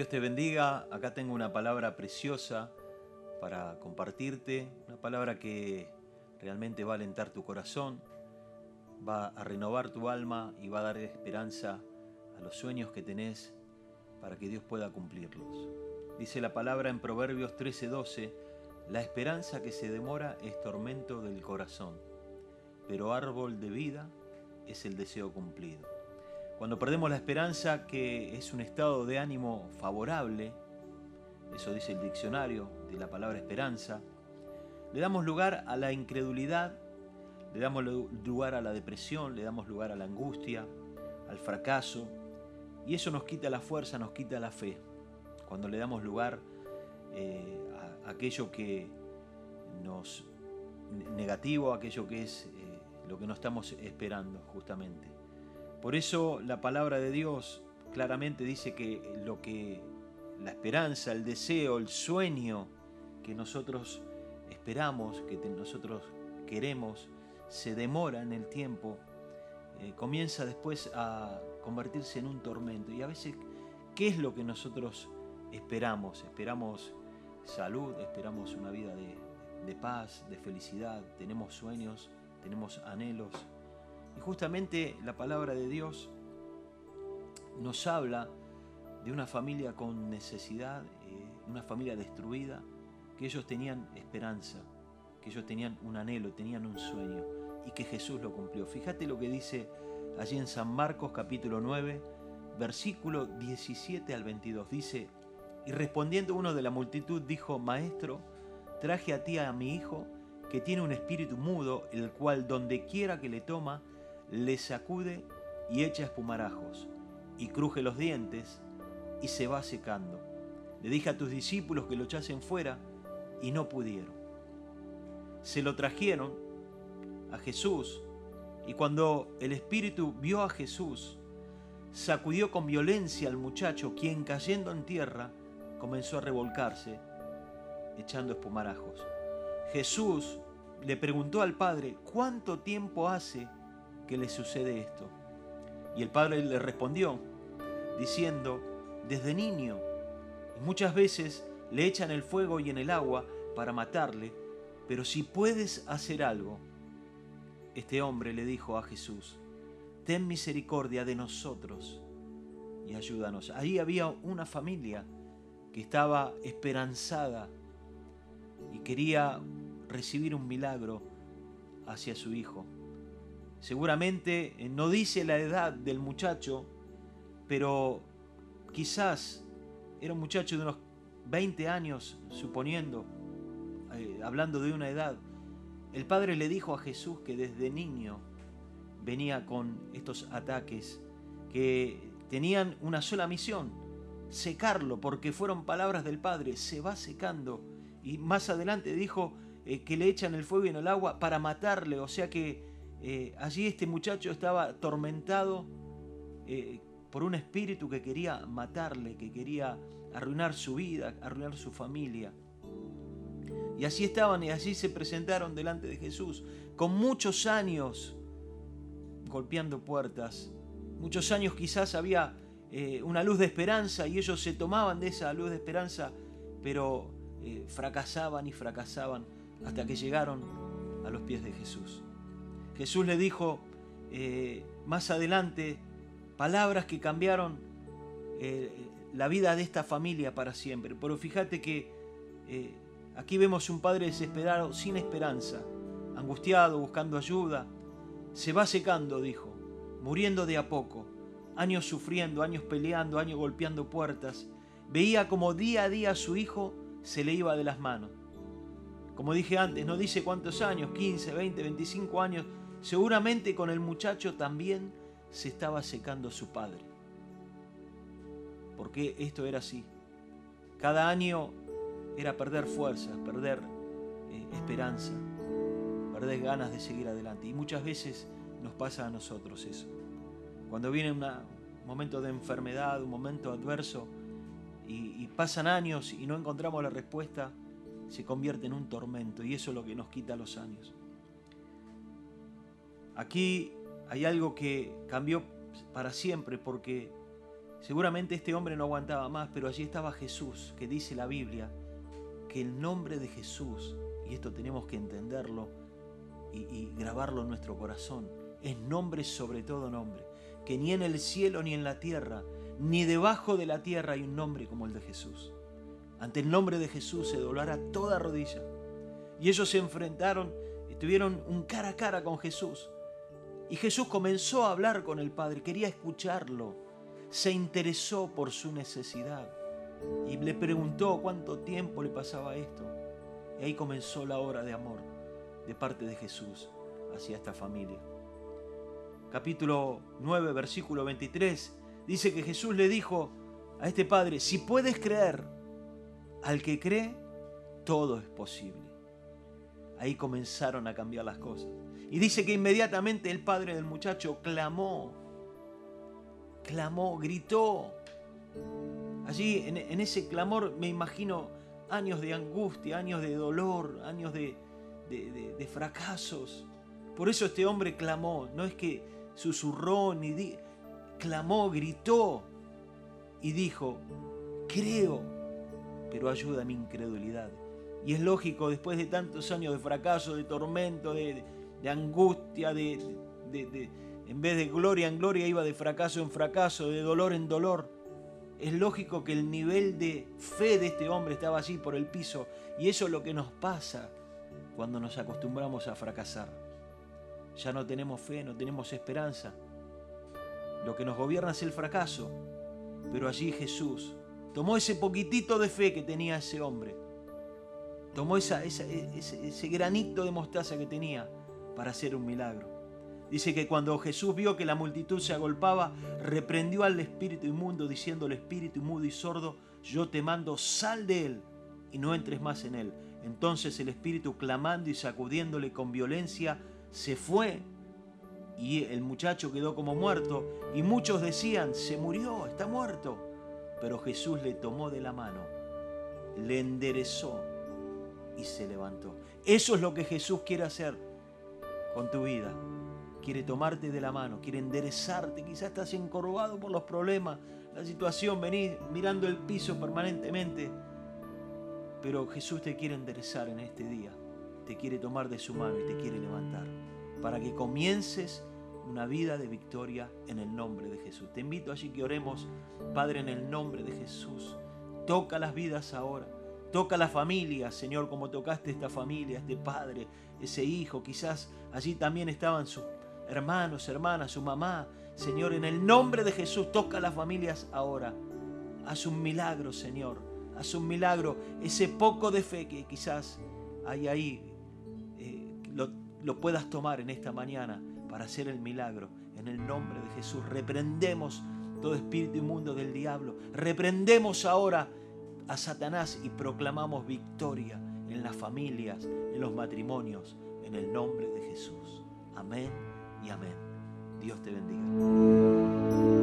Dios te bendiga. Acá tengo una palabra preciosa para compartirte, una palabra que realmente va a alentar tu corazón, va a renovar tu alma y va a dar esperanza a los sueños que tenés para que Dios pueda cumplirlos. Dice la palabra en Proverbios 13:12, la esperanza que se demora es tormento del corazón, pero árbol de vida es el deseo cumplido. Cuando perdemos la esperanza, que es un estado de ánimo favorable, eso dice el diccionario de la palabra esperanza, le damos lugar a la incredulidad, le damos lugar a la depresión, le damos lugar a la angustia, al fracaso, y eso nos quita la fuerza, nos quita la fe. Cuando le damos lugar eh, a aquello que nos negativo, aquello que es eh, lo que no estamos esperando justamente. Por eso la palabra de Dios claramente dice que lo que la esperanza, el deseo, el sueño que nosotros esperamos, que nosotros queremos, se demora en el tiempo, eh, comienza después a convertirse en un tormento. Y a veces, ¿qué es lo que nosotros esperamos? Esperamos salud, esperamos una vida de, de paz, de felicidad, tenemos sueños, tenemos anhelos. Y justamente la palabra de Dios nos habla de una familia con necesidad, eh, una familia destruida, que ellos tenían esperanza, que ellos tenían un anhelo, tenían un sueño y que Jesús lo cumplió. Fíjate lo que dice allí en San Marcos capítulo 9, versículo 17 al 22. Dice, y respondiendo uno de la multitud dijo, Maestro, traje a ti a mi hijo, que tiene un espíritu mudo, el cual donde quiera que le toma, le sacude y echa espumarajos, y cruje los dientes, y se va secando. Le dije a tus discípulos que lo echasen fuera, y no pudieron. Se lo trajeron a Jesús, y cuando el Espíritu vio a Jesús, sacudió con violencia al muchacho, quien cayendo en tierra comenzó a revolcarse, echando espumarajos. Jesús le preguntó al Padre, ¿cuánto tiempo hace le sucede esto? Y el padre le respondió, diciendo, desde niño, muchas veces le echan el fuego y en el agua para matarle, pero si puedes hacer algo, este hombre le dijo a Jesús, ten misericordia de nosotros y ayúdanos. Ahí había una familia que estaba esperanzada y quería recibir un milagro hacia su hijo. Seguramente eh, no dice la edad del muchacho, pero quizás era un muchacho de unos 20 años, suponiendo, eh, hablando de una edad. El padre le dijo a Jesús que desde niño venía con estos ataques, que tenían una sola misión, secarlo, porque fueron palabras del padre, se va secando. Y más adelante dijo eh, que le echan el fuego y en el agua para matarle, o sea que eh, allí este muchacho estaba atormentado eh, por un espíritu que quería matarle, que quería arruinar su vida, arruinar su familia. Y así estaban y así se presentaron delante de Jesús, con muchos años golpeando puertas. Muchos años quizás había eh, una luz de esperanza y ellos se tomaban de esa luz de esperanza, pero fracasaban y fracasaban hasta que llegaron a los pies de Jesús. Jesús le dijo eh, más adelante palabras que cambiaron eh, la vida de esta familia para siempre. Pero fíjate que eh, aquí vemos un padre desesperado, sin esperanza, angustiado, buscando ayuda. Se va secando, dijo, muriendo de a poco, años sufriendo, años peleando, años golpeando puertas. Veía como día a día su hijo se le iba de las manos. Como dije antes, no dice cuántos años, 15, 20, 25 años, Seguramente con el muchacho también se estaba secando su padre. Porque esto era así. Cada año era perder fuerzas, perder eh, esperanza, perder ganas de seguir adelante. Y muchas veces nos pasa a nosotros eso. Cuando viene un momento de enfermedad, un momento adverso, y pasan años y no encontramos la respuesta, se convierte en un tormento. Y eso es lo que nos quita los años. Aquí hay algo que cambió para siempre porque Seguramente este hombre no aguantaba más, pero allí estaba Jesús, que dice la Biblia que el nombre de Jesús, y esto tenemos que entenderlo y, grabarlo en nuestro corazón, es nombre sobre todo nombre, que ni en el cielo ni en la tierra, ni debajo de la tierra hay un nombre como el de Jesús. Ante el nombre de Jesús se doblará toda rodilla. Y ellos se enfrentaron, estuvieron un cara a cara con Jesús. Y Jesús comenzó a hablar con el Padre, quería escucharlo, se interesó por su necesidad y le preguntó cuánto tiempo le pasaba esto. Y ahí comenzó la hora de amor de parte de Jesús hacia esta familia. Capítulo 9, versículo 23, dice que Jesús le dijo a este padre, si puedes creer, al que cree, todo es posible. Ahí comenzaron a cambiar las cosas. Y dice que inmediatamente el padre del muchacho clamó, clamó, gritó. Allí en, ese clamor me imagino años de angustia, años de dolor, años de, de, fracasos. Por eso este hombre clamó, no es que susurró ni di, clamó, gritó y dijo, creo, pero ayuda a mi incredulidad. Y es lógico, después de tantos años de fracaso, de tormento, de, angustia, de, en vez de gloria en gloria iba de fracaso en fracaso, de dolor en dolor. Es lógico que el nivel de fe de este hombre estaba allí por el piso. Y eso es lo que nos pasa cuando nos acostumbramos a fracasar. Ya no tenemos fe, no tenemos esperanza. Lo que nos gobierna es el fracaso. Pero allí Jesús tomó ese poquitito de fe que tenía ese hombre Tomó esa, ese, granito de mostaza que tenía para hacer un milagro. Dice que cuando Jesús vio que la multitud se agolpaba, reprendió al espíritu inmundo, diciendo al espíritu mudo y sordo, yo te mando, sal de él y no entres más en él. Entonces el espíritu, clamando y sacudiéndole con violencia, se fue y el muchacho quedó como muerto y muchos decían, se murió, está muerto. Pero Jesús le tomó de la mano, le enderezó y se levantó. Eso es lo que Jesús quiere hacer con tu vida. Quiere tomarte de la mano, quiere enderezarte. Quizás estás encorvado por los problemas, la situación, venís mirando el piso permanentemente. Pero Jesús te quiere enderezar en este día. Te quiere tomar de su mano y te quiere levantar. Para que comiences una vida de victoria en el nombre de Jesús. Te invito allí que oremos, Padre, en el nombre de Jesús. Toca las vidas ahora Toca la familia, Señor, como tocaste esta familia, este padre, ese hijo. Quizás allí también estaban sus hermanos, hermanas, su mamá. Señor, en el nombre de Jesús, toca las familias ahora. Haz un milagro, Señor. Haz un milagro. Ese poco de fe que quizás hay ahí, eh, lo, lo puedas tomar en esta mañana para hacer el milagro. En el nombre de Jesús, reprendemos todo espíritu inmundo del diablo. Reprendemos ahora a Satanás y proclamamos victoria en las familias, en los matrimonios, en el nombre de Jesús. Amén y amén. Dios te bendiga.